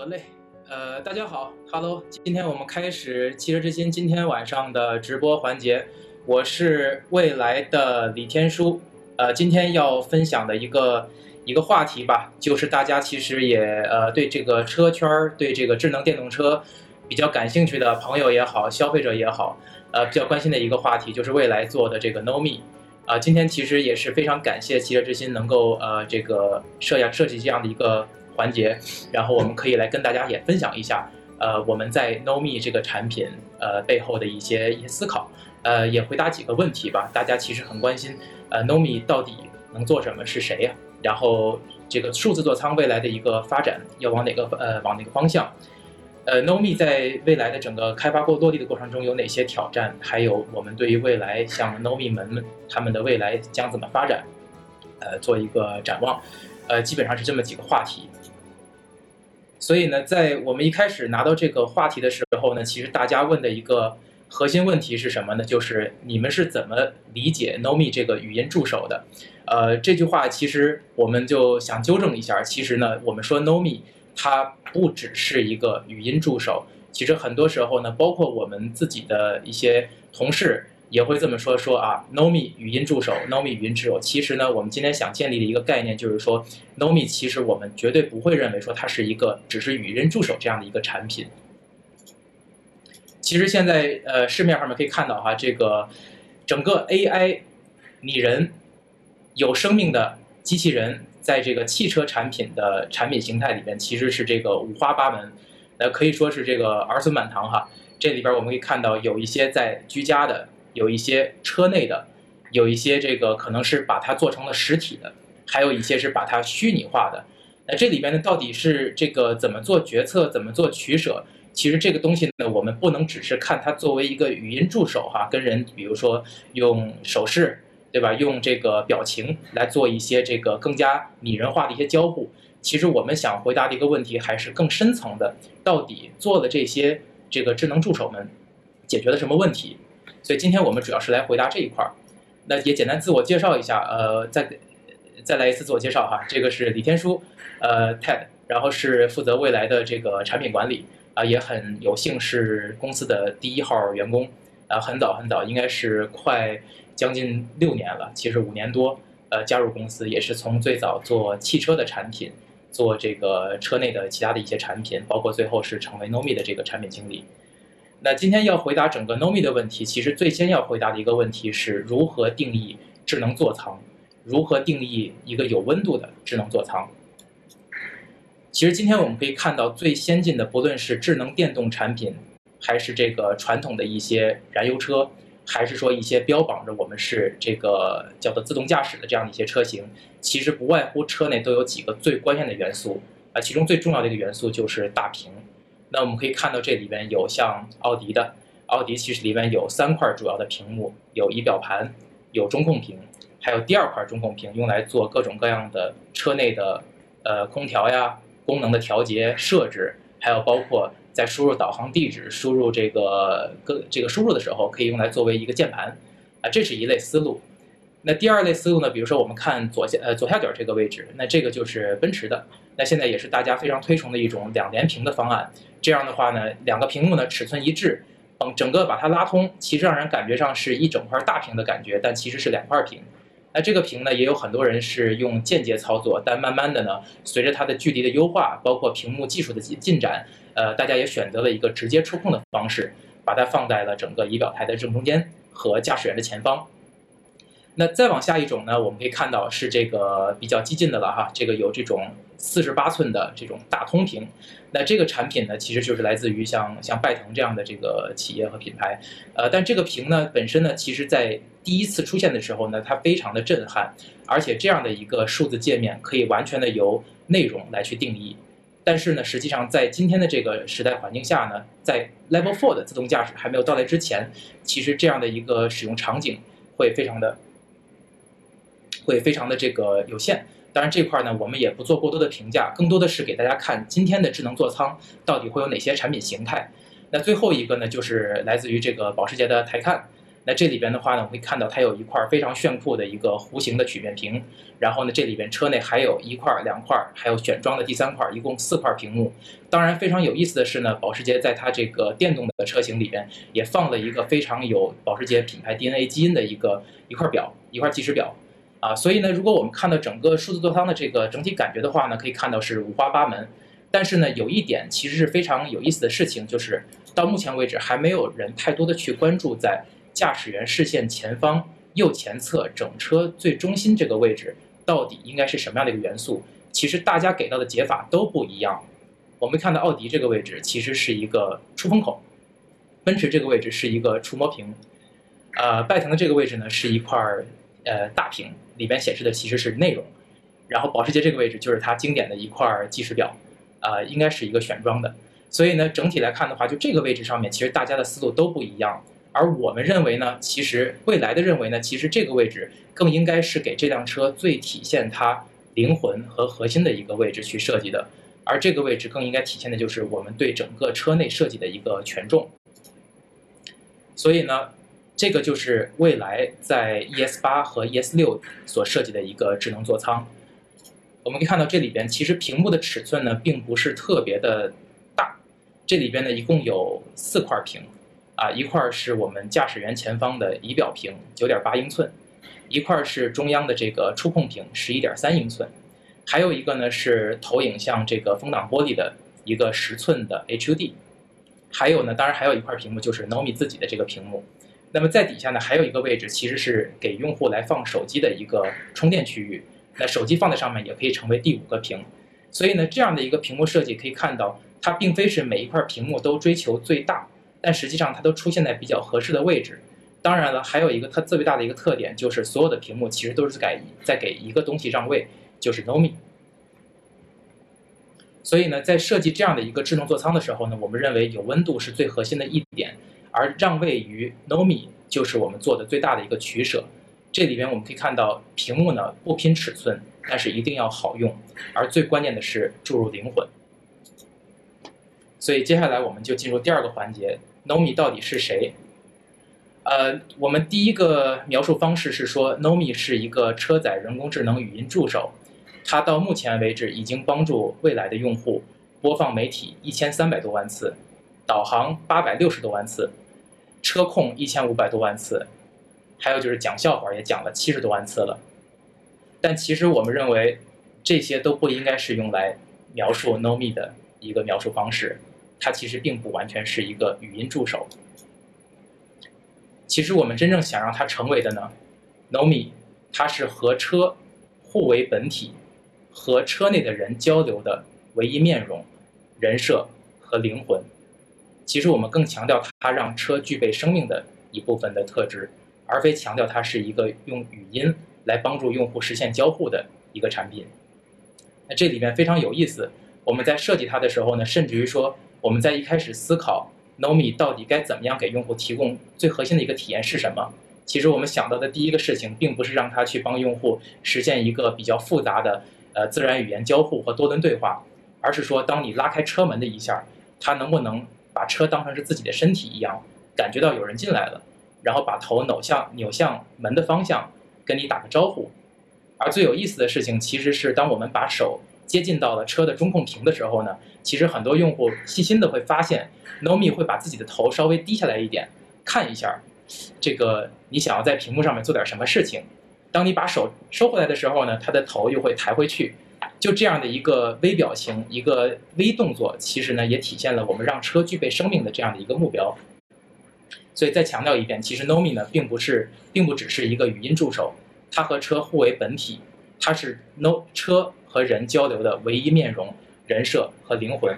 得嘞，呃，大家好，Hello，今天我们开始汽车之心今天晚上的直播环节，我是未来的李天书，呃，今天要分享的一个一个话题吧，就是大家其实也呃对这个车圈儿，对这个智能电动车比较感兴趣的朋友也好，消费者也好，呃，比较关心的一个话题，就是未来做的这个 NoMe。啊，今天其实也是非常感谢汽车之心能够呃这个设下设计这样的一个环节，然后我们可以来跟大家也分享一下，呃我们在 NoMe 这个产品呃背后的一些一些思考，呃也回答几个问题吧。大家其实很关心，呃 NoMe 到底能做什么，是谁呀？然后这个数字座舱未来的一个发展要往哪个呃往哪个方向？呃，NoMe 在未来的整个开发过落地的过程中有哪些挑战？还有我们对于未来像 NoMe 们他们的未来将怎么发展？呃，做一个展望。呃，基本上是这么几个话题。所以呢，在我们一开始拿到这个话题的时候呢，其实大家问的一个核心问题是什么呢？就是你们是怎么理解 NoMe 这个语音助手的？呃，这句话其实我们就想纠正一下。其实呢，我们说 NoMe。它不只是一个语音助手，其实很多时候呢，包括我们自己的一些同事也会这么说说啊，NoMe 语音助手，NoMe 语音助手。其实呢，我们今天想建立的一个概念就是说，NoMe 其实我们绝对不会认为说它是一个只是语音助手这样的一个产品。其实现在呃市面上面可以看到哈，这个整个 AI 拟人有生命的机器人。在这个汽车产品的产品形态里面，其实是这个五花八门，呃，可以说是这个儿孙满堂哈。这里边我们可以看到，有一些在居家的，有一些车内的，有一些这个可能是把它做成了实体的，还有一些是把它虚拟化的。那这里边呢，到底是这个怎么做决策，怎么做取舍？其实这个东西呢，我们不能只是看它作为一个语音助手哈，跟人比如说用手势。对吧？用这个表情来做一些这个更加拟人化的一些交互。其实我们想回答的一个问题还是更深层的，到底做了这些这个智能助手们解决了什么问题？所以今天我们主要是来回答这一块儿。那也简单自我介绍一下，呃，再再来一次自我介绍哈。这个是李天书，呃，Ted，然后是负责未来的这个产品管理啊，也很有幸是公司的第一号员工啊，很早很早，应该是快。将近六年了，其实五年多，呃，加入公司也是从最早做汽车的产品，做这个车内的其他的一些产品，包括最后是成为 Nomi 的这个产品经理。那今天要回答整个 Nomi 的问题，其实最先要回答的一个问题是如何定义智能座舱，如何定义一个有温度的智能座舱。其实今天我们可以看到最先进的，不论是智能电动产品，还是这个传统的一些燃油车。还是说一些标榜着我们是这个叫做自动驾驶的这样的一些车型，其实不外乎车内都有几个最关键的元素啊，其中最重要的一个元素就是大屏。那我们可以看到这里边有像奥迪的，奥迪其实里边有三块主要的屏幕，有仪表盘，有中控屏，还有第二块中控屏用来做各种各样的车内的呃空调呀功能的调节设置，还有包括。在输入导航地址、输入这个各这个输入的时候，可以用来作为一个键盘，啊，这是一类思路。那第二类思路呢？比如说我们看左下呃左下角这个位置，那这个就是奔驰的，那现在也是大家非常推崇的一种两联屏的方案。这样的话呢，两个屏幕呢尺寸一致，嗯，整个把它拉通，其实让人感觉上是一整块大屏的感觉，但其实是两块屏。那这个屏呢，也有很多人是用间接操作，但慢慢的呢，随着它的距离的优化，包括屏幕技术的进进展。呃，大家也选择了一个直接触控的方式，把它放在了整个仪表台的正中间和驾驶员的前方。那再往下一种呢，我们可以看到是这个比较激进的了哈，这个有这种四十八寸的这种大通屏。那这个产品呢，其实就是来自于像像拜腾这样的这个企业和品牌。呃，但这个屏呢本身呢，其实在第一次出现的时候呢，它非常的震撼，而且这样的一个数字界面可以完全的由内容来去定义。但是呢，实际上在今天的这个时代环境下呢，在 Level Four 的自动驾驶还没有到来之前，其实这样的一个使用场景会非常的，会非常的这个有限。当然这块呢，我们也不做过多的评价，更多的是给大家看今天的智能座舱到底会有哪些产品形态。那最后一个呢，就是来自于这个保时捷的台看。那这里边的话呢，我们会看到它有一块非常炫酷的一个弧形的曲面屏，然后呢，这里边车内还有一块、两块，还有选装的第三块，一共四块屏幕。当然，非常有意思的是呢，保时捷在它这个电动的车型里边也放了一个非常有保时捷品牌 DNA 基因的一个一块表，一块计时表。啊，所以呢，如果我们看到整个数字座舱的这个整体感觉的话呢，可以看到是五花八门。但是呢，有一点其实是非常有意思的事情，就是到目前为止还没有人太多的去关注在。驾驶员视线前方右前侧整车最中心这个位置到底应该是什么样的一个元素？其实大家给到的解法都不一样。我们看到奥迪这个位置其实是一个出风口，奔驰这个位置是一个触摸屏，呃，拜腾的这个位置呢是一块呃大屏，里边显示的其实是内容。然后保时捷这个位置就是它经典的一块计时表，呃，应该是一个选装的。所以呢，整体来看的话，就这个位置上面，其实大家的思路都不一样。而我们认为呢，其实未来的认为呢，其实这个位置更应该是给这辆车最体现它灵魂和核心的一个位置去设计的，而这个位置更应该体现的就是我们对整个车内设计的一个权重。所以呢，这个就是未来在 ES 八和 ES 六所设计的一个智能座舱。我们可以看到这里边其实屏幕的尺寸呢并不是特别的大，这里边呢一共有四块屏。啊，一块是我们驾驶员前方的仪表屏，九点八英寸；一块是中央的这个触控屏，十一点三英寸；还有一个呢是投影像这个风挡玻璃的一个十寸的 HUD；还有呢，当然还有一块屏幕就是 Nomi 自己的这个屏幕。那么在底下呢，还有一个位置其实是给用户来放手机的一个充电区域。那手机放在上面也可以成为第五个屏。所以呢，这样的一个屏幕设计可以看到，它并非是每一块屏幕都追求最大。但实际上，它都出现在比较合适的位置。当然了，还有一个它特别大的一个特点，就是所有的屏幕其实都是在在给一个东西让位，就是 Nomi。所以呢，在设计这样的一个智能座舱的时候呢，我们认为有温度是最核心的一点，而让位于 Nomi 就是我们做的最大的一个取舍。这里边我们可以看到，屏幕呢不拼尺寸，但是一定要好用，而最关键的是注入灵魂。所以接下来我们就进入第二个环节。Nomi 到底是谁？呃，我们第一个描述方式是说，Nomi 是一个车载人工智能语音助手，它到目前为止已经帮助未来的用户播放媒体一千三百多万次，导航八百六十多万次，车控一千五百多万次，还有就是讲笑话也讲了七十多万次了。但其实我们认为，这些都不应该是用来描述 Nomi 的一个描述方式。它其实并不完全是一个语音助手。其实我们真正想让它成为的呢，Nomi，它是和车互为本体，和车内的人交流的唯一面容、人设和灵魂。其实我们更强调它让车具备生命的一部分的特质，而非强调它是一个用语音来帮助用户实现交互的一个产品。那这里面非常有意思，我们在设计它的时候呢，甚至于说。我们在一开始思考 Nomi 到底该怎么样给用户提供最核心的一个体验是什么？其实我们想到的第一个事情，并不是让它去帮用户实现一个比较复杂的呃自然语言交互和多轮对话，而是说，当你拉开车门的一下，它能不能把车当成是自己的身体一样，感觉到有人进来了，然后把头扭向扭向门的方向，跟你打个招呼。而最有意思的事情，其实是当我们把手接近到了车的中控屏的时候呢。其实很多用户细心的会发现，Nomi 会把自己的头稍微低下来一点，看一下，这个你想要在屏幕上面做点什么事情。当你把手收回来的时候呢，他的头又会抬回去。就这样的一个微表情，一个微动作，其实呢也体现了我们让车具备生命的这样的一个目标。所以再强调一遍，其实 Nomi 呢并不是，并不只是一个语音助手，它和车互为本体，它是 No 车和人交流的唯一面容。人设和灵魂。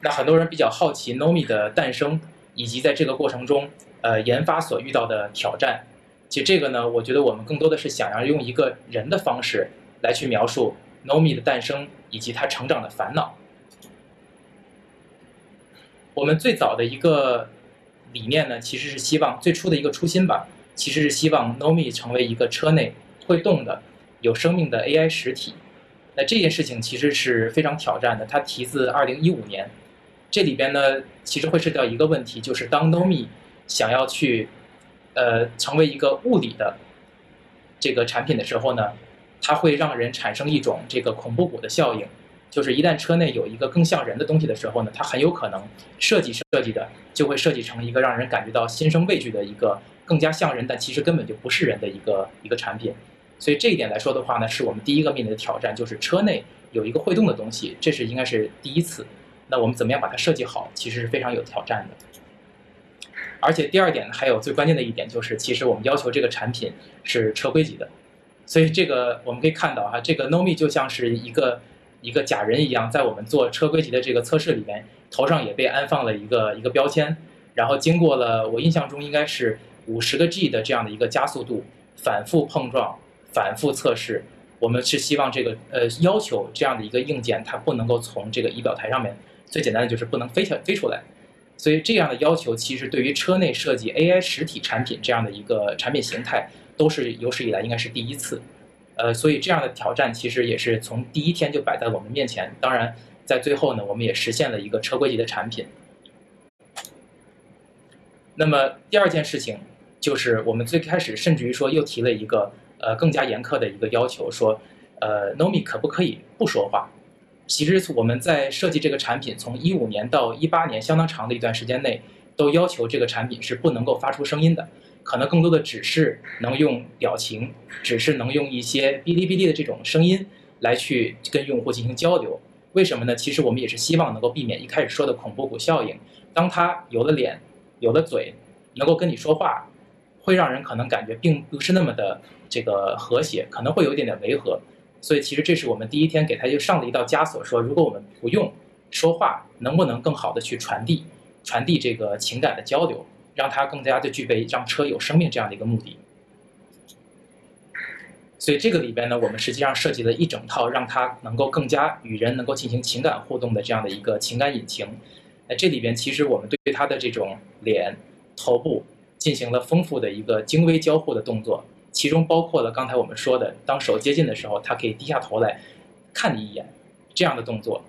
那很多人比较好奇 Nomi 的诞生，以及在这个过程中，呃，研发所遇到的挑战。其实这个呢，我觉得我们更多的是想要用一个人的方式来去描述 Nomi 的诞生以及他成长的烦恼。我们最早的一个理念呢，其实是希望最初的一个初心吧，其实是希望 Nomi 成为一个车内会动的、有生命的 AI 实体。那这件事情其实是非常挑战的。它提自二零一五年，这里边呢，其实会涉及到一个问题，就是当 Nomi 想要去呃成为一个物理的这个产品的时候呢，它会让人产生一种这个恐怖谷的效应。就是一旦车内有一个更像人的东西的时候呢，它很有可能设计设计的就会设计成一个让人感觉到心生畏惧的一个更加像人，但其实根本就不是人的一个一个产品。所以这一点来说的话呢，是我们第一个面临的挑战，就是车内有一个会动的东西，这是应该是第一次。那我们怎么样把它设计好，其实是非常有挑战的。而且第二点还有最关键的一点就是，其实我们要求这个产品是车规级的。所以这个我们可以看到哈，这个 NoMe 就像是一个。一个假人一样，在我们做车规级的这个测试里面，头上也被安放了一个一个标签，然后经过了我印象中应该是五十个 G 的这样的一个加速度，反复碰撞，反复测试。我们是希望这个呃要求这样的一个硬件，它不能够从这个仪表台上面，最简单的就是不能飞起飞出来。所以这样的要求，其实对于车内设计 AI 实体产品这样的一个产品形态，都是有史以来应该是第一次。呃，所以这样的挑战其实也是从第一天就摆在我们面前。当然，在最后呢，我们也实现了一个车规级的产品。那么第二件事情就是，我们最开始甚至于说又提了一个呃更加严苛的一个要求，说呃，Nomi 可不可以不说话？其实我们在设计这个产品，从一五年到一八年相当长的一段时间内，都要求这个产品是不能够发出声音的。可能更多的只是能用表情，只是能用一些哔哩哔哩的这种声音来去跟用户进行交流。为什么呢？其实我们也是希望能够避免一开始说的恐怖谷效应。当他有了脸，有了嘴，能够跟你说话，会让人可能感觉并不是那么的这个和谐，可能会有一点点违和。所以其实这是我们第一天给他就上了一道枷锁，说如果我们不用说话，能不能更好的去传递传递这个情感的交流？让它更加的具备让车有生命这样的一个目的，所以这个里边呢，我们实际上设计了一整套让它能够更加与人能够进行情感互动的这样的一个情感引擎。那这里边其实我们对它的这种脸、头部进行了丰富的一个精微交互的动作，其中包括了刚才我们说的，当手接近的时候，它可以低下头来看你一眼这样的动作。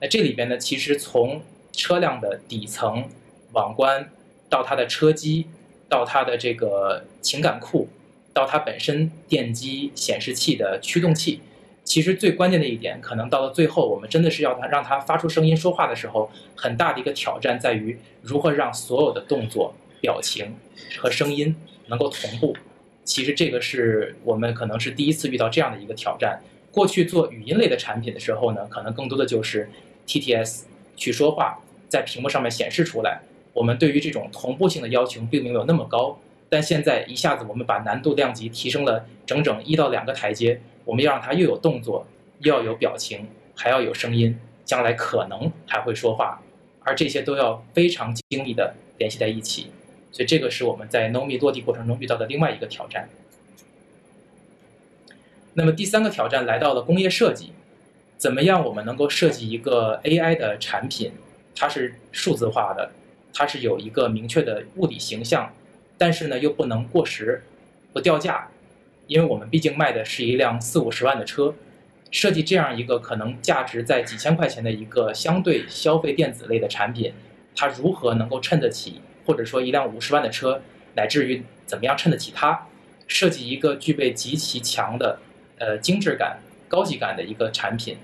那这里边呢，其实从车辆的底层网关。到它的车机，到它的这个情感库，到它本身电机显示器的驱动器，其实最关键的一点，可能到了最后，我们真的是要它让它发出声音说话的时候，很大的一个挑战在于如何让所有的动作、表情和声音能够同步。其实这个是我们可能是第一次遇到这样的一个挑战。过去做语音类的产品的时候呢，可能更多的就是 TTS 去说话，在屏幕上面显示出来。我们对于这种同步性的要求并没有那么高，但现在一下子我们把难度量级提升了整整一到两个台阶。我们要让它又有动作，又要有表情，还要有声音，将来可能还会说话，而这些都要非常精密的联系在一起。所以这个是我们在 Nomi 落地过程中遇到的另外一个挑战。那么第三个挑战来到了工业设计，怎么样我们能够设计一个 AI 的产品，它是数字化的？它是有一个明确的物理形象，但是呢又不能过时，不掉价，因为我们毕竟卖的是一辆四五十万的车，设计这样一个可能价值在几千块钱的一个相对消费电子类的产品，它如何能够衬得起，或者说一辆五十万的车，乃至于怎么样衬得起它，设计一个具备极其强的呃精致感、高级感的一个产品，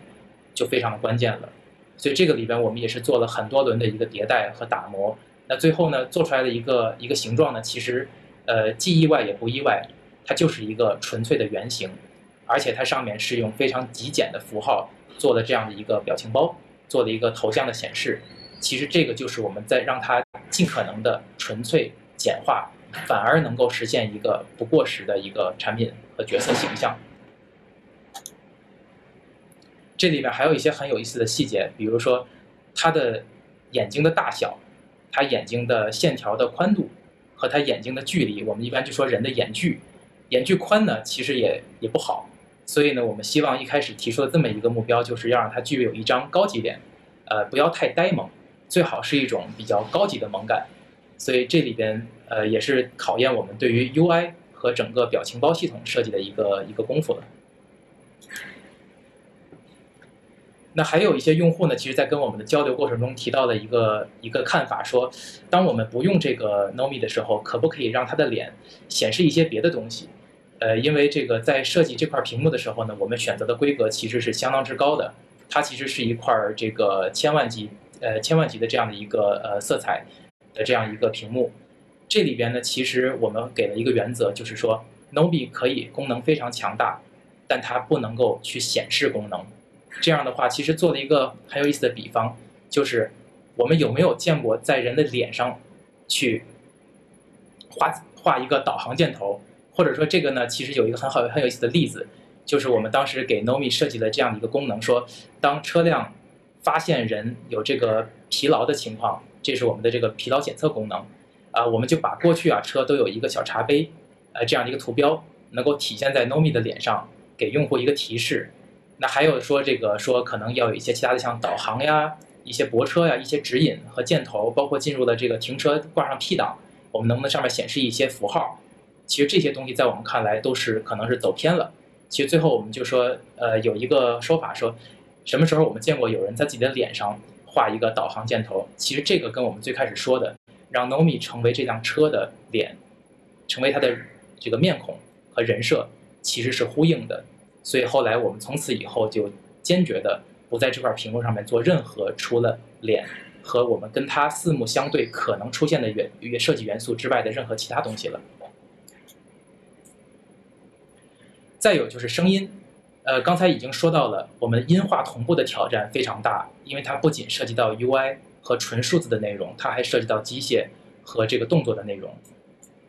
就非常的关键了。所以这个里边我们也是做了很多轮的一个迭代和打磨，那最后呢做出来的一个一个形状呢，其实，呃既意外也不意外，它就是一个纯粹的圆形，而且它上面是用非常极简的符号做的这样的一个表情包，做的一个头像的显示，其实这个就是我们在让它尽可能的纯粹简化，反而能够实现一个不过时的一个产品和角色形象。这里面还有一些很有意思的细节，比如说，他的眼睛的大小，他眼睛的线条的宽度，和他眼睛的距离，我们一般就说人的眼距，眼距宽呢，其实也也不好，所以呢，我们希望一开始提出的这么一个目标，就是要让它具备有一张高级脸，呃，不要太呆萌，最好是一种比较高级的萌感，所以这里边呃也是考验我们对于 UI 和整个表情包系统设计的一个一个功夫了。那还有一些用户呢，其实在跟我们的交流过程中提到了一个一个看法，说，当我们不用这个 Nomi 的时候，可不可以让他的脸显示一些别的东西？呃，因为这个在设计这块屏幕的时候呢，我们选择的规格其实是相当之高的，它其实是一块这个千万级呃千万级的这样的一个呃色彩的这样一个屏幕。这里边呢，其实我们给了一个原则，就是说 Nomi 可以功能非常强大，但它不能够去显示功能。这样的话，其实做了一个很有意思的比方，就是我们有没有见过在人的脸上去画画一个导航箭头？或者说这个呢，其实有一个很好很有意思的例子，就是我们当时给 Nomi 设计了这样的一个功能，说当车辆发现人有这个疲劳的情况，这是我们的这个疲劳检测功能，啊，我们就把过去啊车都有一个小茶杯，呃这样的一个图标，能够体现在 Nomi 的脸上，给用户一个提示。那还有说这个说可能要有一些其他的像导航呀、一些泊车呀、一些指引和箭头，包括进入了这个停车挂上 P 档，我们能不能上面显示一些符号？其实这些东西在我们看来都是可能是走偏了。其实最后我们就说，呃，有一个说法说，什么时候我们见过有人在自己的脸上画一个导航箭头？其实这个跟我们最开始说的，让 Nomi 成为这辆车的脸，成为它的这个面孔和人设，其实是呼应的。所以后来我们从此以后就坚决的不在这块屏幕上面做任何除了脸和我们跟它四目相对可能出现的元元设计元素之外的任何其他东西了。再有就是声音，呃，刚才已经说到了，我们音画同步的挑战非常大，因为它不仅涉及到 UI 和纯数字的内容，它还涉及到机械和这个动作的内容。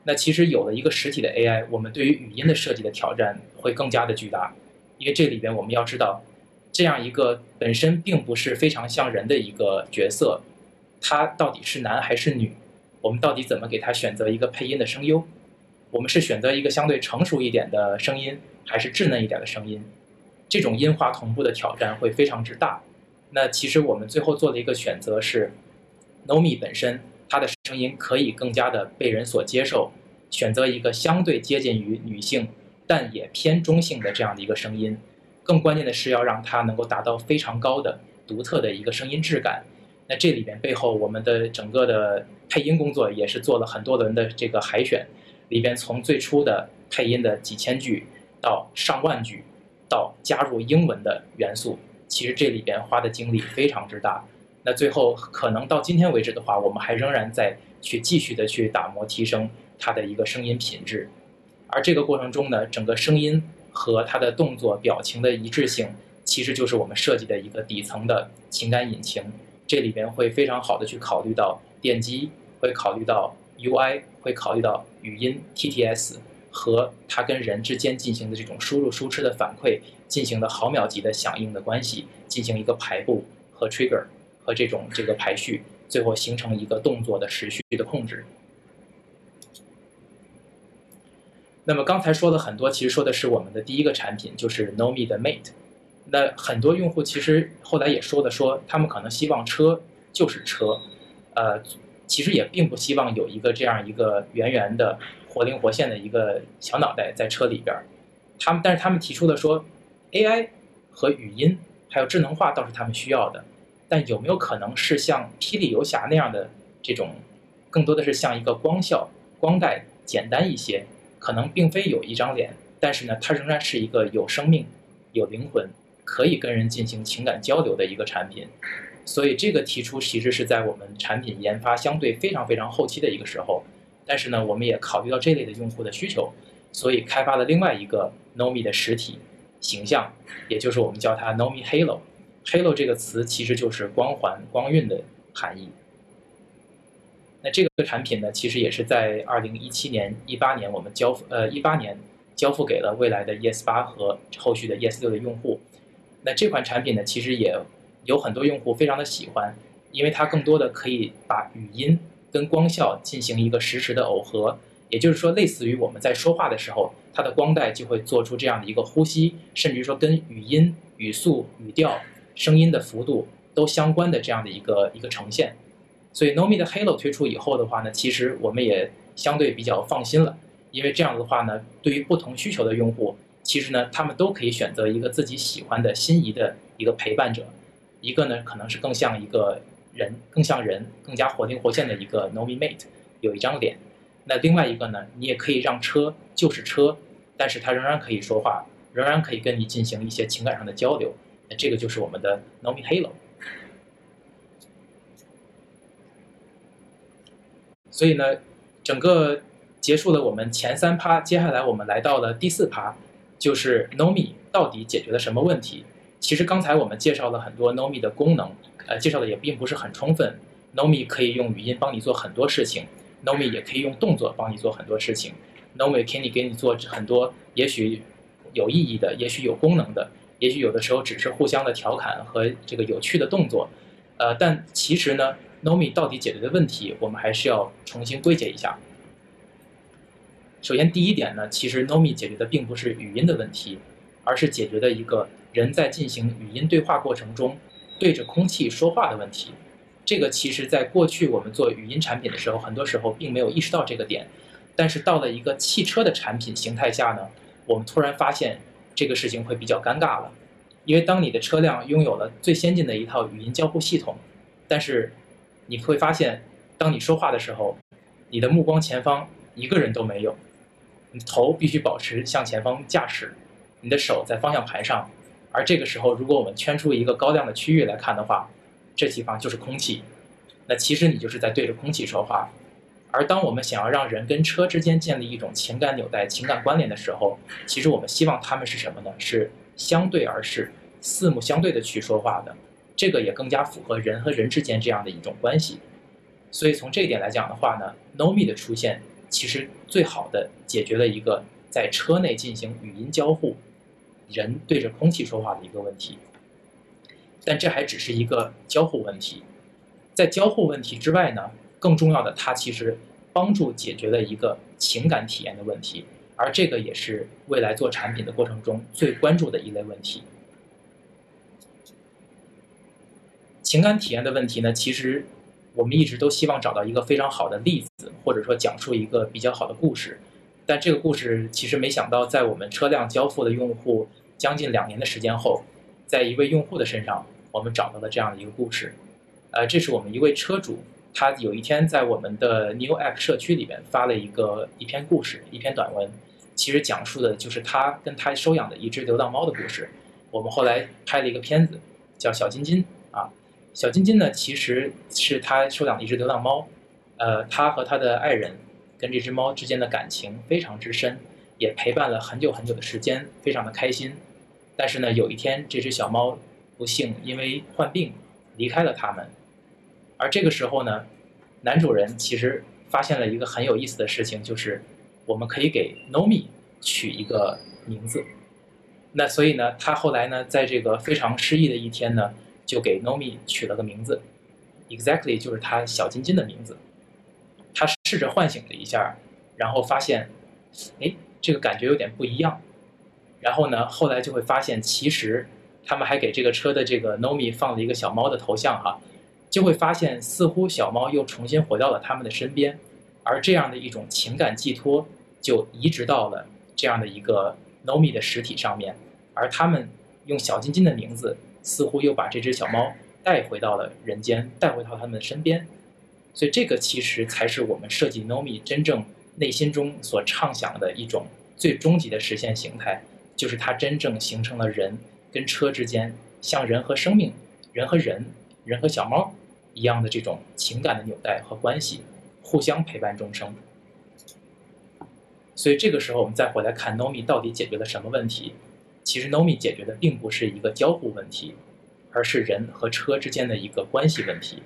那其实有了一个实体的 AI，我们对于语音的设计的挑战会更加的巨大。因为这里边我们要知道，这样一个本身并不是非常像人的一个角色，他到底是男还是女？我们到底怎么给他选择一个配音的声优？我们是选择一个相对成熟一点的声音，还是稚嫩一点的声音？这种音画同步的挑战会非常之大。那其实我们最后做的一个选择是，Nomi 本身它的声音可以更加的被人所接受，选择一个相对接近于女性。但也偏中性的这样的一个声音，更关键的是要让它能够达到非常高的独特的一个声音质感。那这里边背后我们的整个的配音工作也是做了很多轮的这个海选，里边从最初的配音的几千句到上万句，到加入英文的元素，其实这里边花的精力非常之大。那最后可能到今天为止的话，我们还仍然在去继续的去打磨提升它的一个声音品质。而这个过程中呢，整个声音和它的动作、表情的一致性，其实就是我们设计的一个底层的情感引擎。这里边会非常好的去考虑到电机，会考虑到 UI，会考虑到语音 TTS 和它跟人之间进行的这种输入输出的反馈，进行的毫秒级的响应的关系，进行一个排布和 trigger 和这种这个排序，最后形成一个动作的时序的控制。那么刚才说了很多，其实说的是我们的第一个产品，就是 Nomi 的 Mate。那很多用户其实后来也说的，说他们可能希望车就是车，呃，其实也并不希望有一个这样一个圆圆的、活灵活现的一个小脑袋在车里边儿。他们但是他们提出的说，AI 和语音还有智能化倒是他们需要的，但有没有可能是像霹雳游侠那样的这种，更多的是像一个光效、光带简单一些？可能并非有一张脸，但是呢，它仍然是一个有生命、有灵魂，可以跟人进行情感交流的一个产品。所以这个提出其实是在我们产品研发相对非常非常后期的一个时候，但是呢，我们也考虑到这类的用户的需求，所以开发了另外一个 Nomi 的实体形象，也就是我们叫它 Nomi Halo。Halo 这个词其实就是光环、光晕的含义。那这个产品呢，其实也是在二零一七年、一八年，我们交付呃一八年交付给了未来的 ES 八和后续的 ES 六的用户。那这款产品呢，其实也有很多用户非常的喜欢，因为它更多的可以把语音跟光效进行一个实时的耦合，也就是说，类似于我们在说话的时候，它的光带就会做出这样的一个呼吸，甚至于说跟语音、语速、语调、声音的幅度都相关的这样的一个一个呈现。所以 Nomi 的 Halo 推出以后的话呢，其实我们也相对比较放心了，因为这样的话呢，对于不同需求的用户，其实呢，他们都可以选择一个自己喜欢的心仪的一个陪伴者，一个呢可能是更像一个人，更像人，更加活灵活现的一个 Nomi Mate，有一张脸。那另外一个呢，你也可以让车就是车，但是它仍然可以说话，仍然可以跟你进行一些情感上的交流。那这个就是我们的 Nomi Halo。所以呢，整个结束了我们前三趴，接下来我们来到了第四趴，就是 Nomi 到底解决了什么问题？其实刚才我们介绍了很多 Nomi 的功能，呃，介绍的也并不是很充分。Nomi 可以用语音帮你做很多事情，Nomi 也可以用动作帮你做很多事情，Nomi 可以给你做很多也许有意义的，也许有功能的，也许有的时候只是互相的调侃和这个有趣的动作，呃，但其实呢。Nomi 到底解决的问题，我们还是要重新归结一下。首先，第一点呢，其实 Nomi 解决的并不是语音的问题，而是解决的一个人在进行语音对话过程中对着空气说话的问题。这个其实在过去我们做语音产品的时候，很多时候并没有意识到这个点，但是到了一个汽车的产品形态下呢，我们突然发现这个事情会比较尴尬了，因为当你的车辆拥有了最先进的一套语音交互系统，但是你会发现，当你说话的时候，你的目光前方一个人都没有，你头必须保持向前方驾驶，你的手在方向盘上，而这个时候，如果我们圈出一个高亮的区域来看的话，这地方就是空气，那其实你就是在对着空气说话。而当我们想要让人跟车之间建立一种情感纽带、情感关联的时候，其实我们希望他们是什么呢？是相对而视、四目相对的去说话的。这个也更加符合人和人之间这样的一种关系，所以从这一点来讲的话呢，Nomi 的出现其实最好的解决了一个在车内进行语音交互、人对着空气说话的一个问题。但这还只是一个交互问题，在交互问题之外呢，更重要的，它其实帮助解决了一个情感体验的问题，而这个也是未来做产品的过程中最关注的一类问题。情感体验的问题呢，其实我们一直都希望找到一个非常好的例子，或者说讲述一个比较好的故事。但这个故事其实没想到，在我们车辆交付的用户将近两年的时间后，在一位用户的身上，我们找到了这样的一个故事。呃，这是我们一位车主，他有一天在我们的 New App 社区里面发了一个一篇故事，一篇短文，其实讲述的就是他跟他收养的一只流浪猫的故事。我们后来拍了一个片子，叫《小金金》啊。小金金呢，其实是他收养的一只流浪猫，呃，他和他的爱人跟这只猫之间的感情非常之深，也陪伴了很久很久的时间，非常的开心。但是呢，有一天这只小猫不幸因为患病离开了他们，而这个时候呢，男主人其实发现了一个很有意思的事情，就是我们可以给 Nomi 取一个名字。那所以呢，他后来呢，在这个非常失意的一天呢。就给 Nomi 取了个名字，Exactly 就是他小金金的名字。他试着唤醒了一下，然后发现，哎，这个感觉有点不一样。然后呢，后来就会发现，其实他们还给这个车的这个 Nomi 放了一个小猫的头像哈，就会发现似乎小猫又重新回到了他们的身边，而这样的一种情感寄托就移植到了这样的一个 Nomi 的实体上面，而他们用小金金的名字。似乎又把这只小猫带回到了人间，带回到他们的身边，所以这个其实才是我们设计 Nomi 真正内心中所畅想的一种最终极的实现形态，就是它真正形成了人跟车之间像人和生命、人和人、人和小猫一样的这种情感的纽带和关系，互相陪伴终生。所以这个时候我们再回来看 Nomi 到底解决了什么问题。其实 Nomi 解决的并不是一个交互问题，而是人和车之间的一个关系问题。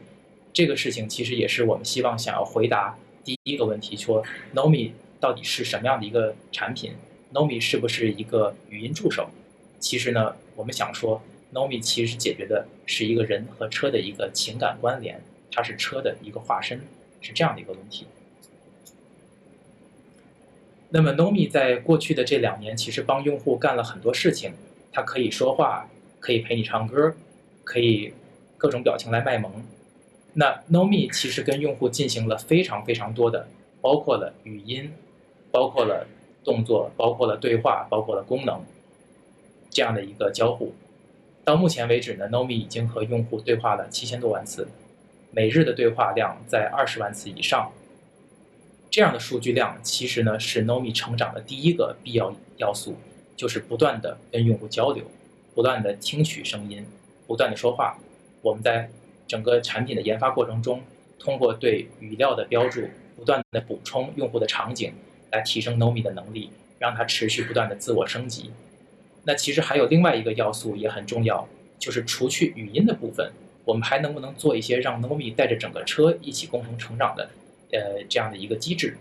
这个事情其实也是我们希望想要回答第一个问题：说 Nomi 到底是什么样的一个产品？Nomi 是不是一个语音助手？其实呢，我们想说，Nomi 其实解决的是一个人和车的一个情感关联，它是车的一个化身，是这样的一个问题。那么，Nomi 在过去的这两年，其实帮用户干了很多事情。它可以说话，可以陪你唱歌，可以各种表情来卖萌。那 Nomi 其实跟用户进行了非常非常多的，包括了语音，包括了动作，包括了对话，包括了功能这样的一个交互。到目前为止呢，Nomi 已经和用户对话了七千多万次，每日的对话量在二十万次以上。这样的数据量其实呢是 Nomi 成长的第一个必要要素，就是不断的跟用户交流，不断的听取声音，不断的说话。我们在整个产品的研发过程中，通过对语料的标注，不断的补充用户的场景，来提升 Nomi 的能力，让它持续不断的自我升级。那其实还有另外一个要素也很重要，就是除去语音的部分，我们还能不能做一些让 Nomi 带着整个车一起共同成长的，呃，这样的一个机制？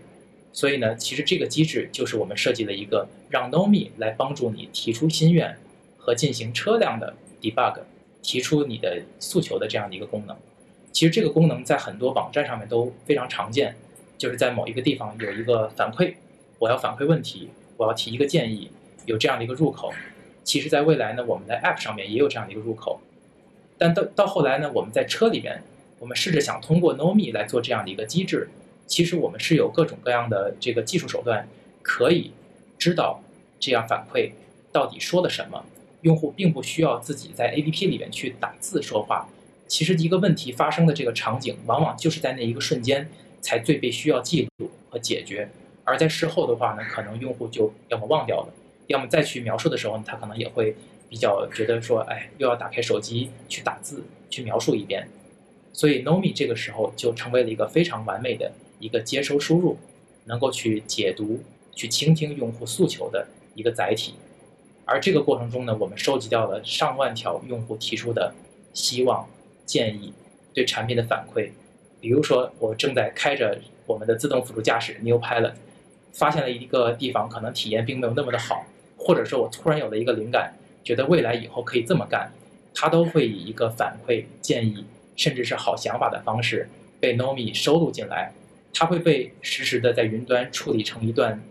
所以呢，其实这个机制就是我们设计了一个让 Nomi 来帮助你提出心愿和进行车辆的 debug，提出你的诉求的这样的一个功能。其实这个功能在很多网站上面都非常常见，就是在某一个地方有一个反馈，我要反馈问题，我要提一个建议，有这样的一个入口。其实，在未来呢，我们的 App 上面也有这样的一个入口，但到到后来呢，我们在车里面，我们试着想通过 Nomi 来做这样的一个机制。其实我们是有各种各样的这个技术手段，可以知道这样反馈到底说了什么。用户并不需要自己在 APP 里面去打字说话。其实一个问题发生的这个场景，往往就是在那一个瞬间才最被需要记录和解决。而在事后的话呢，可能用户就要么忘掉了。要么再去描述的时候，他可能也会比较觉得说，哎，又要打开手机去打字去描述一遍，所以 Nomi 这个时候就成为了一个非常完美的一个接收输入，能够去解读、去倾听用户诉求的一个载体。而这个过程中呢，我们收集到了上万条用户提出的希望、建议、对产品的反馈，比如说我正在开着我们的自动辅助驾驶 New Pilot，发现了一个地方可能体验并没有那么的好。或者说我突然有了一个灵感，觉得未来以后可以这么干，他都会以一个反馈建议，甚至是好想法的方式被 Nomi 收录进来，它会被实时的在云端处理成一段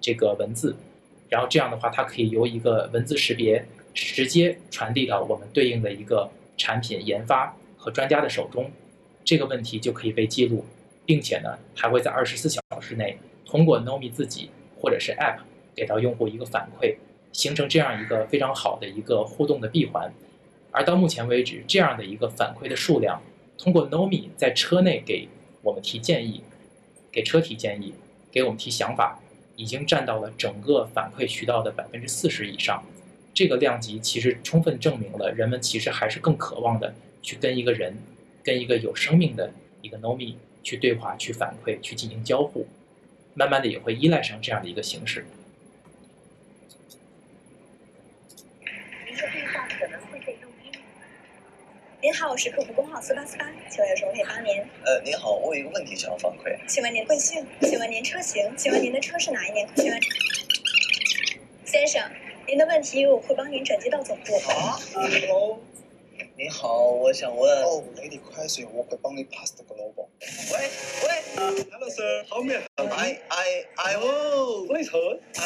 这个文字，然后这样的话，它可以由一个文字识别直接传递到我们对应的一个产品研发和专家的手中，这个问题就可以被记录，并且呢，还会在二十四小时内通过 Nomi 自己或者是 App。给到用户一个反馈，形成这样一个非常好的一个互动的闭环。而到目前为止，这样的一个反馈的数量，通过 Nomi 在车内给我们提建议，给车提建议，给我们提想法，已经占到了整个反馈渠道的百分之四十以上。这个量级其实充分证明了人们其实还是更渴望的去跟一个人，跟一个有生命的一个 Nomi 去对话、去反馈、去进行交互，慢慢的也会依赖上这样的一个形式。您好，我是客服工号四八四八，请问有什么可以帮您？呃，您好，我有一个问题想要反馈。请问您贵姓？请问您车型？请问您的车是哪一年？请问先生，您的问题我会帮您转接到总部。啊，Hello，你好，我想问。哦，你的 question 我会帮你 pass 这个 global。喂喂，Hello sir，how may I I I 哦，为何？哎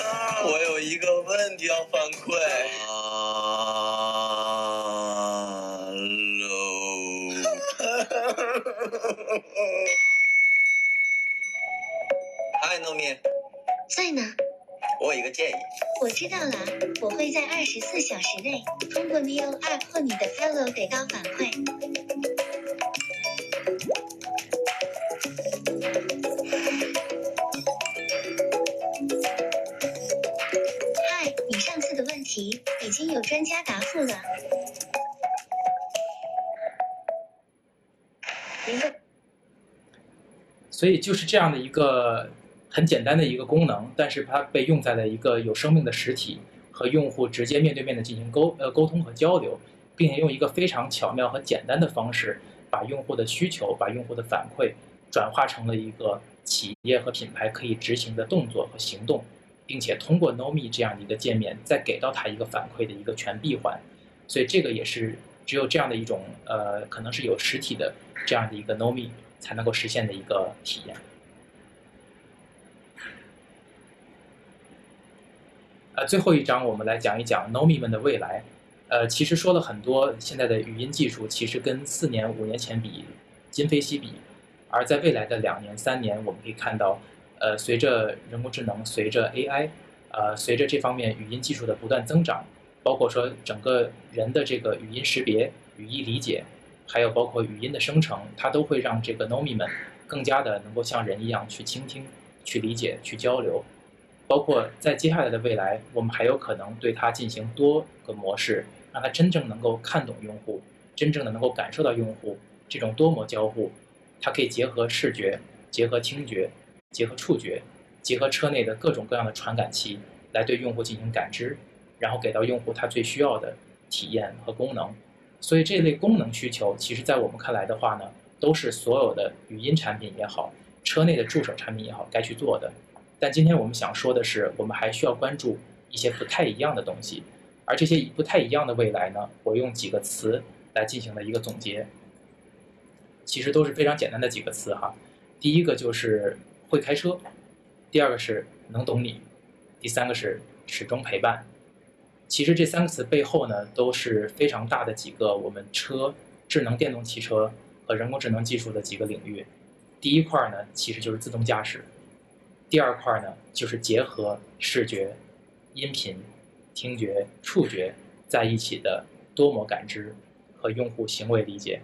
呀，我有一个问题要反馈。嗨，糯米，在呢。我有一个建议。我知道了，我会在二十四小时内通过 Neo App 或你的 Fellow 给到反馈。嗨，你上次的问题已经有专家答复了。所以就是这样的一个很简单的一个功能，但是它被用在了一个有生命的实体和用户直接面对面的进行沟呃沟通和交流，并且用一个非常巧妙和简单的方式，把用户的需求、把用户的反馈转化成了一个企业和品牌可以执行的动作和行动，并且通过 Nomi 这样的一个界面再给到他一个反馈的一个全闭环。所以这个也是只有这样的一种呃，可能是有实体的这样的一个 Nomi。才能够实现的一个体验。呃，最后一章我们来讲一讲 Nomi 们的未来。呃，其实说了很多，现在的语音技术其实跟四年、五年前比今非昔比。而在未来的两年、三年，我们可以看到，呃，随着人工智能、随着 AI，呃，随着这方面语音技术的不断增长，包括说整个人的这个语音识别、语义理解，还有包括语音的生成，它都会让这个 Nomi 们更加的能够像人一样去倾听、去理解、去交流。包括在接下来的未来，我们还有可能对它进行多个模式，让它真正能够看懂用户，真正的能够感受到用户这种多模交互。它可以结合视觉、结合听觉、结合触觉、结合车内的各种各样的传感器，来对用户进行感知，然后给到用户他最需要的体验和功能。所以这类功能需求，其实在我们看来的话呢，都是所有的语音产品也好，车内的助手产品也好该去做的。但今天我们想说的是，我们还需要关注一些不太一样的东西，而这些不太一样的未来呢，我用几个词来进行了一个总结。其实都是非常简单的几个词哈，第一个就是会开车，第二个是能懂你，第三个是始终陪伴。其实这三个词背后呢，都是非常大的几个我们车智能电动汽车和人工智能技术的几个领域。第一块呢，其实就是自动驾驶；第二块呢，就是结合视觉、音频、听觉、触觉在一起的多模感知和用户行为理解。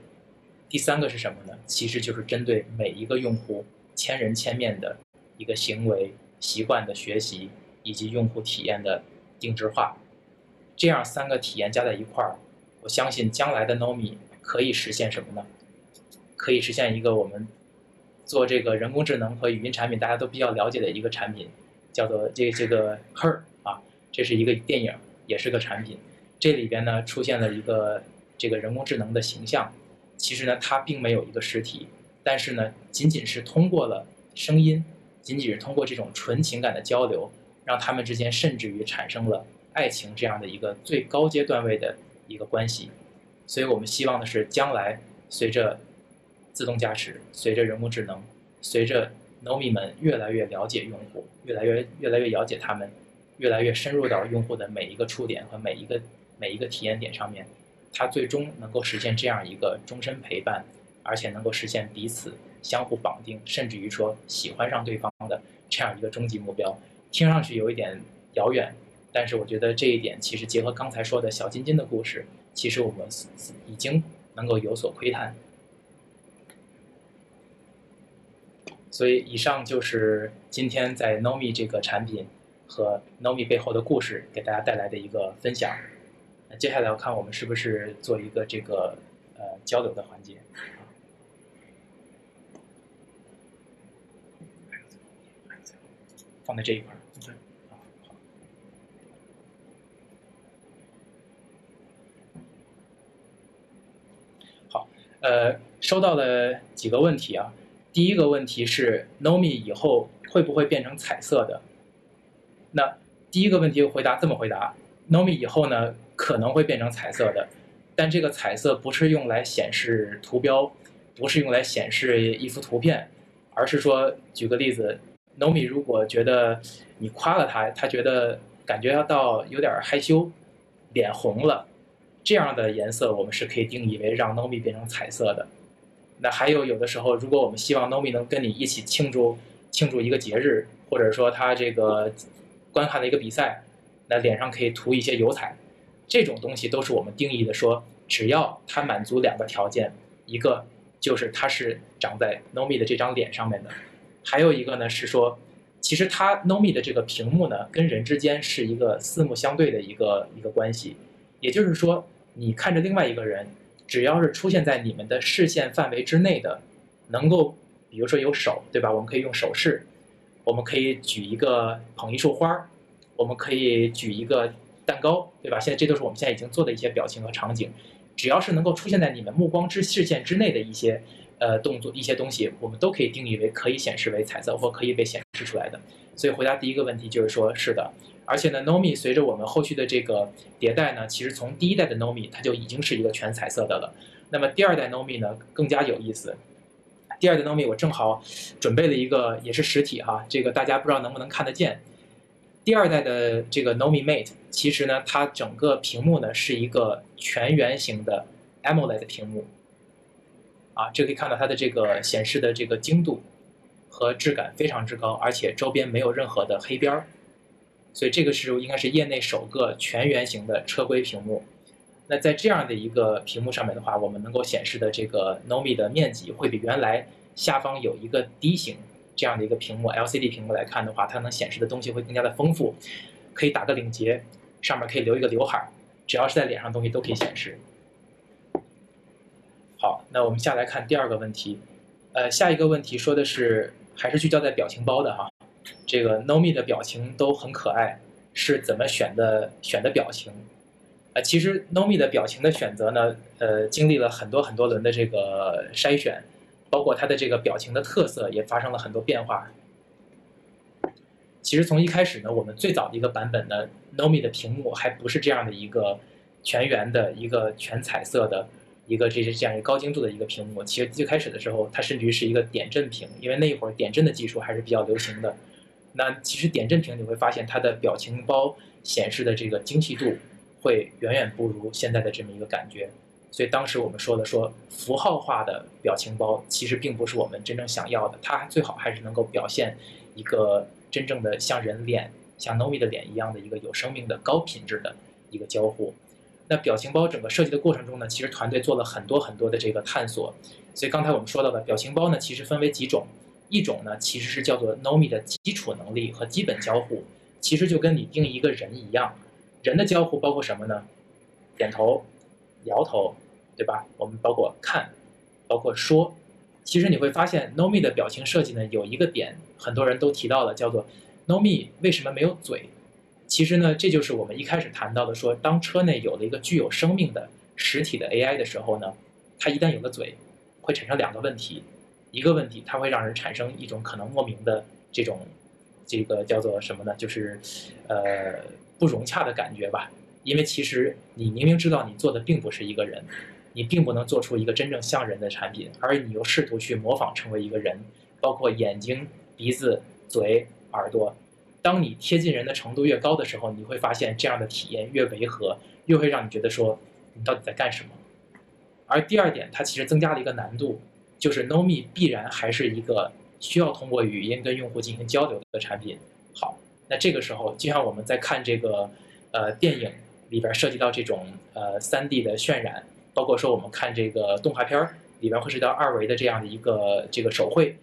第三个是什么呢？其实就是针对每一个用户千人千面的一个行为习惯的学习，以及用户体验的定制化。这样三个体验加在一块儿，我相信将来的 Nomi 可以实现什么呢？可以实现一个我们做这个人工智能和语音产品大家都比较了解的一个产品，叫做这这个 Her 啊，这是一个电影，也是个产品。这里边呢出现了一个这个人工智能的形象。其实呢，它并没有一个实体，但是呢，仅仅是通过了声音，仅仅是通过这种纯情感的交流，让他们之间甚至于产生了爱情这样的一个最高阶段位的一个关系。所以我们希望的是，将来随着自动驾驶，随着人工智能，随着 Nomi 们越来越了解用户，越来越越来越了解他们，越来越深入到用户的每一个触点和每一个每一个体验点上面。它最终能够实现这样一个终身陪伴，而且能够实现彼此相互绑定，甚至于说喜欢上对方的这样一个终极目标，听上去有一点遥远，但是我觉得这一点其实结合刚才说的小金金的故事，其实我们已经能够有所窥探。所以以上就是今天在 Nomi 这个产品和 Nomi 背后的故事给大家带来的一个分享。那接下来我看我们是不是做一个这个呃交流的环节，放在这一块儿。对，好，呃，收到了几个问题啊。第一个问题是，Nomi 以后会不会变成彩色的？那第一个问题回答这么回答：Nomi 以后呢？可能会变成彩色的，但这个彩色不是用来显示图标，不是用来显示一幅图片，而是说，举个例子，Nomi 如果觉得你夸了他，他觉得感觉要到有点害羞，脸红了，这样的颜色我们是可以定义为让 Nomi 变成彩色的。那还有有的时候，如果我们希望 Nomi 能跟你一起庆祝庆祝一个节日，或者说他这个观看了一个比赛，那脸上可以涂一些油彩。这种东西都是我们定义的，说只要它满足两个条件，一个就是它是长在 Nomi 的这张脸上面的，还有一个呢是说，其实它 Nomi 的这个屏幕呢跟人之间是一个四目相对的一个一个关系，也就是说，你看着另外一个人，只要是出现在你们的视线范围之内的，能够比如说有手，对吧？我们可以用手势，我们可以举一个捧一束花儿我们可以举一个。蛋糕，对吧？现在这都是我们现在已经做的一些表情和场景，只要是能够出现在你们目光之视线之内的一些呃动作、一些东西，我们都可以定义为可以显示为彩色或可以被显示出来的。所以回答第一个问题就是说，是的。而且呢，Nomi 随着我们后续的这个迭代呢，其实从第一代的 Nomi 它就已经是一个全彩色的了。那么第二代 Nomi 呢更加有意思。第二代 Nomi 我正好准备了一个也是实体哈，这个大家不知道能不能看得见。第二代的这个 Nomi Mate，其实呢，它整个屏幕呢是一个全圆形的 AMOLED 屏幕，啊，这可以看到它的这个显示的这个精度和质感非常之高，而且周边没有任何的黑边儿，所以这个是应该是业内首个全圆形的车规屏幕。那在这样的一个屏幕上面的话，我们能够显示的这个 Nomi 的面积会比原来下方有一个低型这样的一个屏幕 LCD 屏幕来看的话，它能显示的东西会更加的丰富，可以打个领结，上面可以留一个刘海，只要是在脸上东西都可以显示。好，那我们下来看第二个问题，呃，下一个问题说的是还是聚焦在表情包的哈，这个 Nomi 的表情都很可爱，是怎么选的选的表情？呃，其实 Nomi 的表情的选择呢，呃，经历了很多很多轮的这个筛选，包括它的这个表情的特色也发生了很多变化。其实从一开始呢，我们最早的一个版本呢，Nomi 的屏幕还不是这样的一个全圆的一个全彩色的一个这是这样一个高精度的一个屏幕。其实最开始的时候，它甚至于是一个点阵屏，因为那一会儿点阵的技术还是比较流行的。那其实点阵屏你会发现它的表情包显示的这个精细度。会远远不如现在的这么一个感觉，所以当时我们说的说符号化的表情包其实并不是我们真正想要的，它最好还是能够表现一个真正的像人脸、像 Nomi 的脸一样的一个有生命的高品质的一个交互。那表情包整个设计的过程中呢，其实团队做了很多很多的这个探索。所以刚才我们说到的表情包呢，其实分为几种，一种呢其实是叫做 Nomi 的基础能力和基本交互，其实就跟你定一个人一样。人的交互包括什么呢？点头、摇头，对吧？我们包括看，包括说。其实你会发现，Nomi 的表情设计呢，有一个点，很多人都提到了，叫做 Nomi 为什么没有嘴？其实呢，这就是我们一开始谈到的，说当车内有了一个具有生命的实体的 AI 的时候呢，它一旦有了嘴，会产生两个问题。一个问题，它会让人产生一种可能莫名的这种，这个叫做什么呢？就是，呃。不融洽的感觉吧，因为其实你明明知道你做的并不是一个人，你并不能做出一个真正像人的产品，而你又试图去模仿成为一个人，包括眼睛、鼻子、嘴、耳朵。当你贴近人的程度越高的时候，你会发现这样的体验越违和，越会让你觉得说你到底在干什么。而第二点，它其实增加了一个难度，就是 Nomi 必然还是一个需要通过语音跟用户进行交流的产品。好。那这个时候，就像我们在看这个，呃，电影里边涉及到这种呃三 D 的渲染，包括说我们看这个动画片儿里边会涉及到二维的这样的一个这个手绘，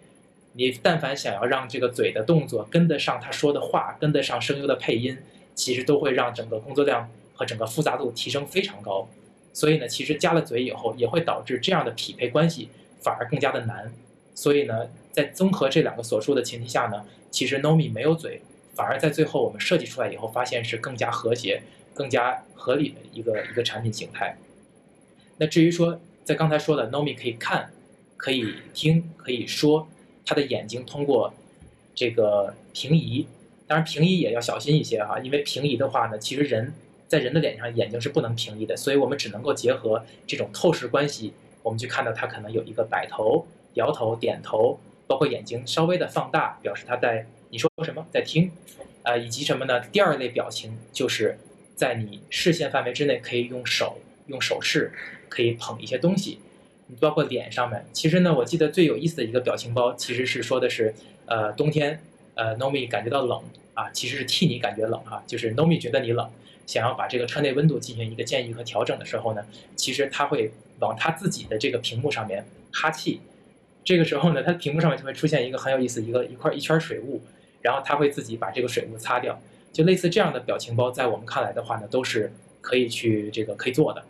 你但凡想要让这个嘴的动作跟得上他说的话，跟得上声优的配音，其实都会让整个工作量和整个复杂度提升非常高。所以呢，其实加了嘴以后，也会导致这样的匹配关系反而更加的难。所以呢，在综合这两个所说的前提下呢，其实 Nomi 没有嘴。反而在最后，我们设计出来以后，发现是更加和谐、更加合理的一个一个产品形态。那至于说，在刚才说的，Nomi 可以看、可以听、可以说，他的眼睛通过这个平移，当然平移也要小心一些哈，因为平移的话呢，其实人在人的脸上眼睛是不能平移的，所以我们只能够结合这种透视关系，我们去看到他可能有一个摆头、摇头、点头，包括眼睛稍微的放大，表示他在。你说什么？在听，呃，以及什么呢？第二类表情就是在你视线范围之内，可以用手用手势可以捧一些东西。你包括脸上面，其实呢，我记得最有意思的一个表情包，其实是说的是，呃，冬天，呃，Nomi 感觉到冷啊，其实是替你感觉冷啊，就是 Nomi 觉得你冷，想要把这个车内温度进行一个建议和调整的时候呢，其实他会往他自己的这个屏幕上面哈气，这个时候呢，他屏幕上面就会出现一个很有意思一个一块一圈水雾。然后他会自己把这个水雾擦掉，就类似这样的表情包，在我们看来的话呢，都是可以去这个可以做的。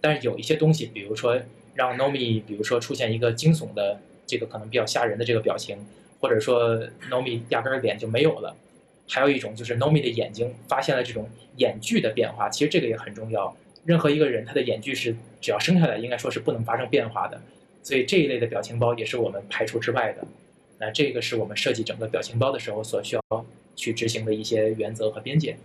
但是有一些东西，比如说让 Nomi，比如说出现一个惊悚的这个可能比较吓人的这个表情，或者说 Nomi 压根儿脸就没有了。还有一种就是 Nomi 的眼睛发现了这种眼距的变化，其实这个也很重要。任何一个人他的眼距是只要生下来应该说是不能发生变化的，所以这一类的表情包也是我们排除之外的。那这个是我们设计整个表情包的时候所需要去执行的一些原则和边界。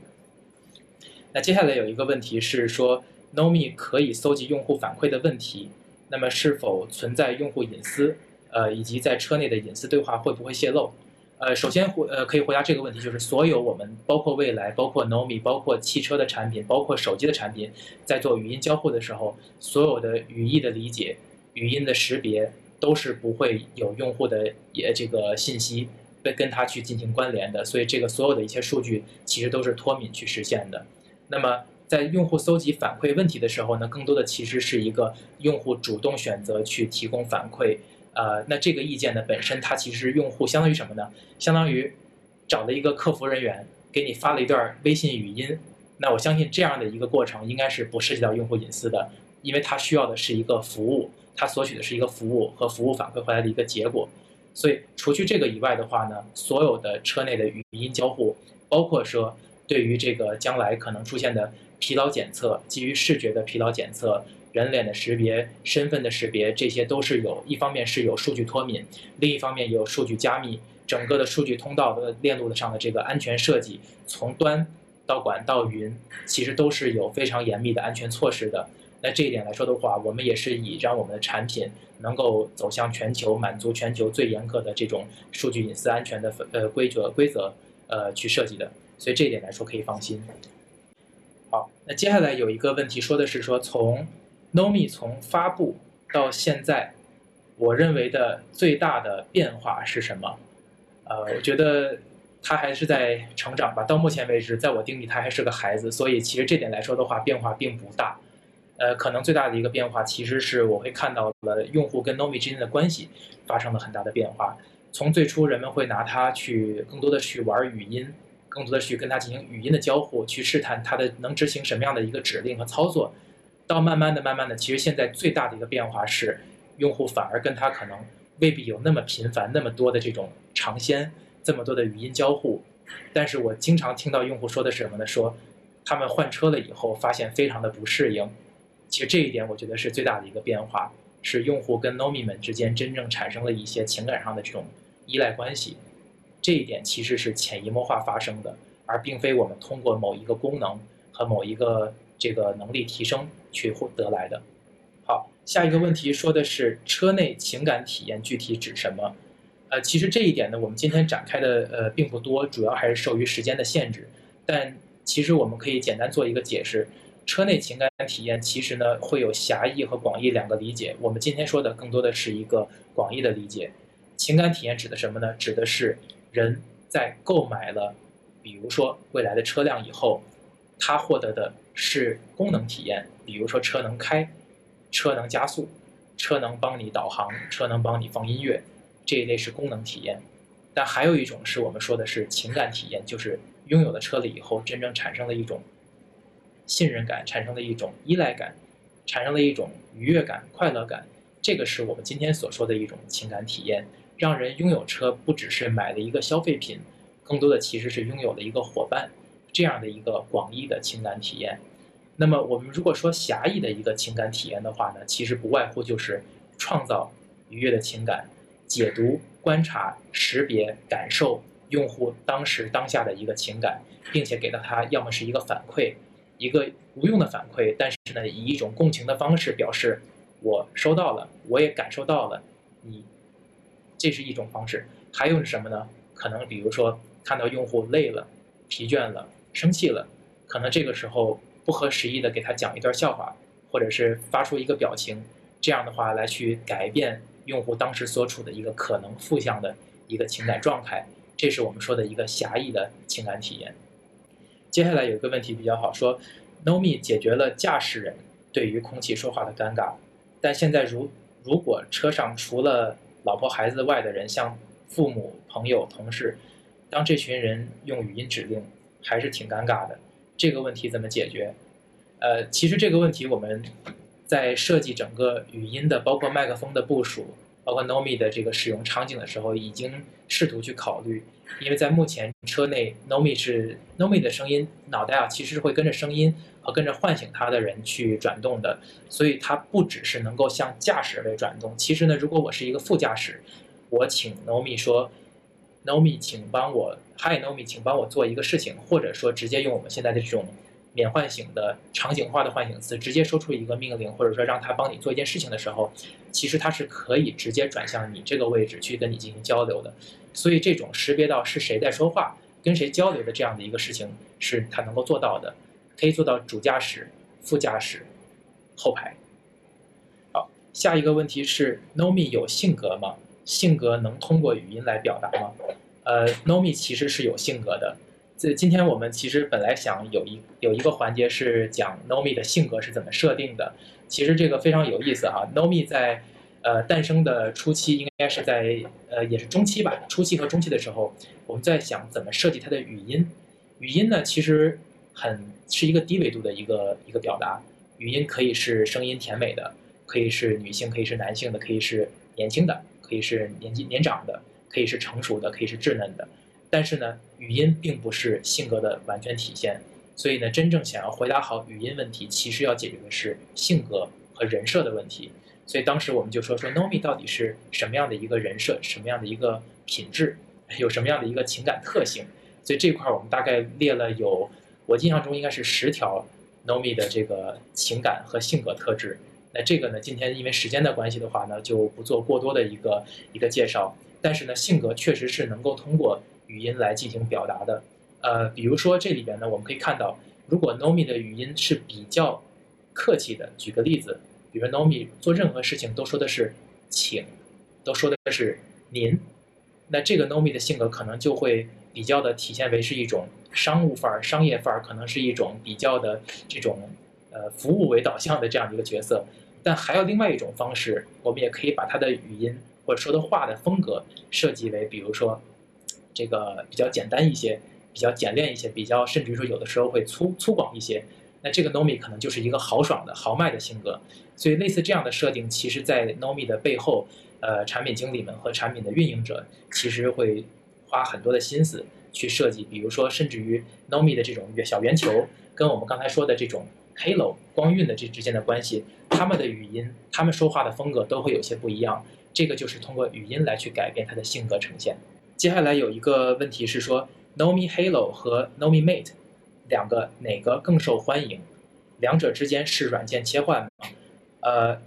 那接下来有一个问题是说，Nomi 可以搜集用户反馈的问题，那么是否存在用户隐私？呃，以及在车内的隐私对话会不会泄露？呃，首先回呃可以回答这个问题，就是所有我们包括未来、包括 Nomi、包括汽车的产品、包括手机的产品，在做语音交互的时候，所有的语义的理解、语音的识别。都是不会有用户的也这个信息跟跟它去进行关联的，所以这个所有的一些数据其实都是脱敏去实现的。那么在用户搜集反馈问题的时候呢，更多的其实是一个用户主动选择去提供反馈。呃，那这个意见呢本身它其实用户相当于什么呢？相当于找了一个客服人员给你发了一段微信语音。那我相信这样的一个过程应该是不涉及到用户隐私的，因为它需要的是一个服务，它索取的是一个服务和服务反馈回来的一个结果。所以除去这个以外的话呢，所有的车内的语音交互，包括说对于这个将来可能出现的疲劳检测，基于视觉的疲劳检测、人脸的识别、身份的识别，这些都是有一方面是有数据脱敏，另一方面有数据加密，整个的数据通道的链路上的这个安全设计，从端。到管到云，其实都是有非常严密的安全措施的。那这一点来说的话，我们也是以让我们的产品能够走向全球，满足全球最严格的这种数据隐私安全的呃规则规则呃去设计的。所以这一点来说可以放心。好，那接下来有一个问题说的是说从 Nomi 从发布到现在，我认为的最大的变化是什么？呃，我觉得。他还是在成长吧，到目前为止，在我定义他还是个孩子，所以其实这点来说的话，变化并不大。呃，可能最大的一个变化，其实是我会看到了用户跟 Nomi 之间的关系发生了很大的变化。从最初人们会拿它去更多的去玩语音，更多的去跟它进行语音的交互，去试探它的能执行什么样的一个指令和操作，到慢慢的、慢慢的，其实现在最大的一个变化是，用户反而跟他可能未必有那么频繁、那么多的这种尝鲜。这么多的语音交互，但是我经常听到用户说的是什么呢？说他们换车了以后发现非常的不适应。其实这一点我觉得是最大的一个变化，是用户跟 Nomi 们之间真正产生了一些情感上的这种依赖关系。这一点其实是潜移默化发生的，而并非我们通过某一个功能和某一个这个能力提升去获得来的。好，下一个问题说的是车内情感体验具体指什么？呃，其实这一点呢，我们今天展开的呃并不多，主要还是受于时间的限制。但其实我们可以简单做一个解释：车内情感体验其实呢会有狭义和广义两个理解。我们今天说的更多的是一个广义的理解。情感体验指的什么呢？指的是人在购买了，比如说未来的车辆以后，他获得的是功能体验，比如说车能开，车能加速，车能帮你导航，车能帮你放音乐。这一类是功能体验，但还有一种是我们说的是情感体验，就是拥有了车了以后，真正产生了一种信任感，产生了一种依赖感，产生了一种愉悦感、快乐感。这个是我们今天所说的一种情感体验，让人拥有车不只是买了一个消费品，更多的其实是拥有了一个伙伴，这样的一个广义的情感体验。那么我们如果说狭义的一个情感体验的话呢，其实不外乎就是创造愉悦的情感。解读、观察、识别、感受用户当时当下的一个情感，并且给到他要么是一个反馈，一个无用的反馈，但是呢，以一种共情的方式表示我收到了，我也感受到了你，这是一种方式。还有是什么呢？可能比如说看到用户累了、疲倦了、生气了，可能这个时候不合时宜的给他讲一段笑话，或者是发出一个表情，这样的话来去改变。用户当时所处的一个可能负向的一个情感状态，这是我们说的一个狭义的情感体验。接下来有一个问题比较好说，Nomi 解决了驾驶人对于空气说话的尴尬，但现在如如果车上除了老婆孩子外的人，像父母、朋友、同事，当这群人用语音指令，还是挺尴尬的。这个问题怎么解决？呃，其实这个问题我们。在设计整个语音的，包括麦克风的部署，包括 Nomi 的这个使用场景的时候，已经试图去考虑。因为在目前车内，Nomi 是 Nomi 的声音，脑袋啊其实是会跟着声音和跟着唤醒他的人去转动的，所以它不只是能够向驾驶位转动。其实呢，如果我是一个副驾驶，我请 Nomi 说，Nomi，请帮我，Hi Nomi，请帮我做一个事情，或者说直接用我们现在的这种。免唤醒的场景化的唤醒词，直接说出一个命令，或者说让他帮你做一件事情的时候，其实它是可以直接转向你这个位置去跟你进行交流的。所以这种识别到是谁在说话、跟谁交流的这样的一个事情，是它能够做到的，可以做到主驾驶、副驾驶、后排。好，下一个问题是，Nomi 有性格吗？性格能通过语音来表达吗？呃，Nomi 其实是有性格的。这今天我们其实本来想有一有一个环节是讲 Nomi 的性格是怎么设定的，其实这个非常有意思哈。Nomi 在呃诞生的初期，应该是在呃也是中期吧，初期和中期的时候，我们在想怎么设计它的语音。语音呢，其实很是一个低维度的一个一个表达。语音可以是声音甜美的，可以是女性，可以是男性的，可以是年轻的，可以是年纪年长的，可以是成熟的，可以是稚嫩的。但是呢，语音并不是性格的完全体现。所以呢，真正想要回答好语音问题，其实要解决的是性格和人设的问题。所以当时我们就说说 Nomi 到底是什么样的一个人设，什么样的一个品质，有什么样的一个情感特性。所以这块儿我们大概列了有，我印象中应该是十条 Nomi 的这个情感和性格特质。那这个呢，今天因为时间的关系的话呢，就不做过多的一个一个介绍。但是呢，性格确实是能够通过语音来进行表达的。呃，比如说这里边呢，我们可以看到，如果 Nomi 的语音是比较客气的，举个例子，比如说 Nomi 做任何事情都说的是请，都说的是您，那这个 Nomi 的性格可能就会。比较的体现为是一种商务范儿、商业范儿，可能是一种比较的这种呃服务为导向的这样的一个角色。但还有另外一种方式，我们也可以把它的语音或者说的话的风格设计为，比如说这个比较简单一些、比较简练一些、比较甚至于说有的时候会粗粗犷一些。那这个 Nomi 可能就是一个豪爽的、豪迈的性格。所以类似这样的设定，其实在 Nomi 的背后，呃，产品经理们和产品的运营者其实会。花很多的心思去设计，比如说，甚至于 Nomi 的这种小圆球，跟我们刚才说的这种 Halo 光晕的这之间的关系，他们的语音，他们说话的风格都会有些不一样。这个就是通过语音来去改变他的性格呈现。接下来有一个问题是说，Nomi Halo 和 Nomi Mate 两个哪个更受欢迎？两者之间是软件切换吗？呃。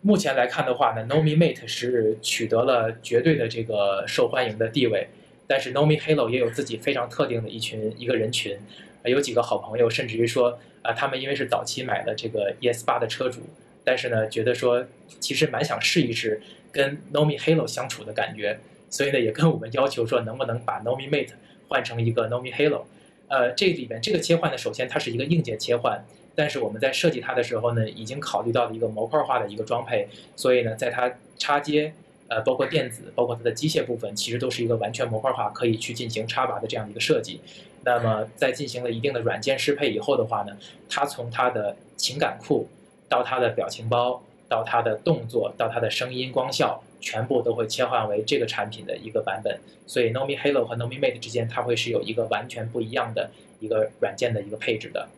目前来看的话呢，Nomi Mate 是取得了绝对的这个受欢迎的地位，但是 Nomi Halo 也有自己非常特定的一群一个人群，有几个好朋友，甚至于说啊，他们因为是早期买的这个 ES 八的车主，但是呢，觉得说其实蛮想试一试跟 Nomi Halo 相处的感觉，所以呢，也跟我们要求说能不能把 Nomi Mate 换成一个 Nomi Halo，呃，这里边这个切换呢，首先它是一个硬件切换。但是我们在设计它的时候呢，已经考虑到了一个模块化的一个装配，所以呢，在它插接，呃，包括电子，包括它的机械部分，其实都是一个完全模块化，可以去进行插拔的这样的一个设计。那么在进行了一定的软件适配以后的话呢，它从它的情感库到它的表情包，到它的动作，到它的声音光效，全部都会切换为这个产品的一个版本。所以 Nomi Halo 和 Nomi Mate 之间，它会是有一个完全不一样的一个软件的一个配置的。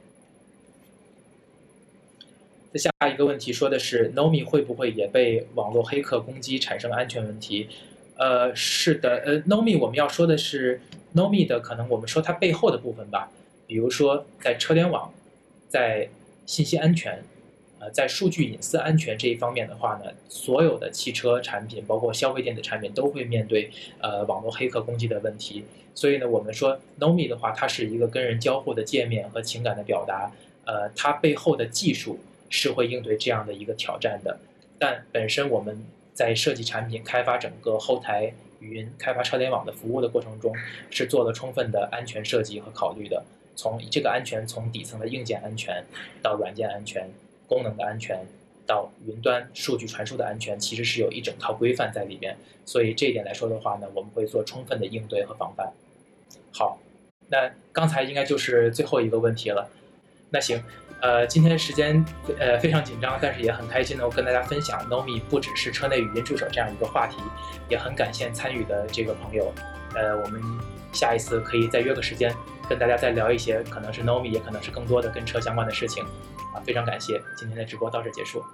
再下一个问题说的是，Nomi 会不会也被网络黑客攻击，产生安全问题？呃，是的，呃，Nomi 我们要说的是 Nomi 的可能我们说它背后的部分吧，比如说在车联网，在信息安全，呃，在数据隐私安全这一方面的话呢，所有的汽车产品，包括消费电子产品都会面对呃网络黑客攻击的问题。所以呢，我们说 Nomi 的话，它是一个跟人交互的界面和情感的表达，呃，它背后的技术。是会应对这样的一个挑战的，但本身我们在设计产品、开发整个后台语音、开发车联网的服务的过程中，是做了充分的安全设计和考虑的。从这个安全，从底层的硬件安全到软件安全、功能的安全，到云端数据传输的安全，其实是有一整套规范在里边。所以这一点来说的话呢，我们会做充分的应对和防范。好，那刚才应该就是最后一个问题了。那行。呃，今天时间呃非常紧张，但是也很开心能够跟大家分享 Nomi 不只是车内语音助手这样一个话题，也很感谢参与的这个朋友。呃，我们下一次可以再约个时间，跟大家再聊一些可能是 Nomi，也可能是更多的跟车相关的事情。啊，非常感谢，今天的直播到这结束。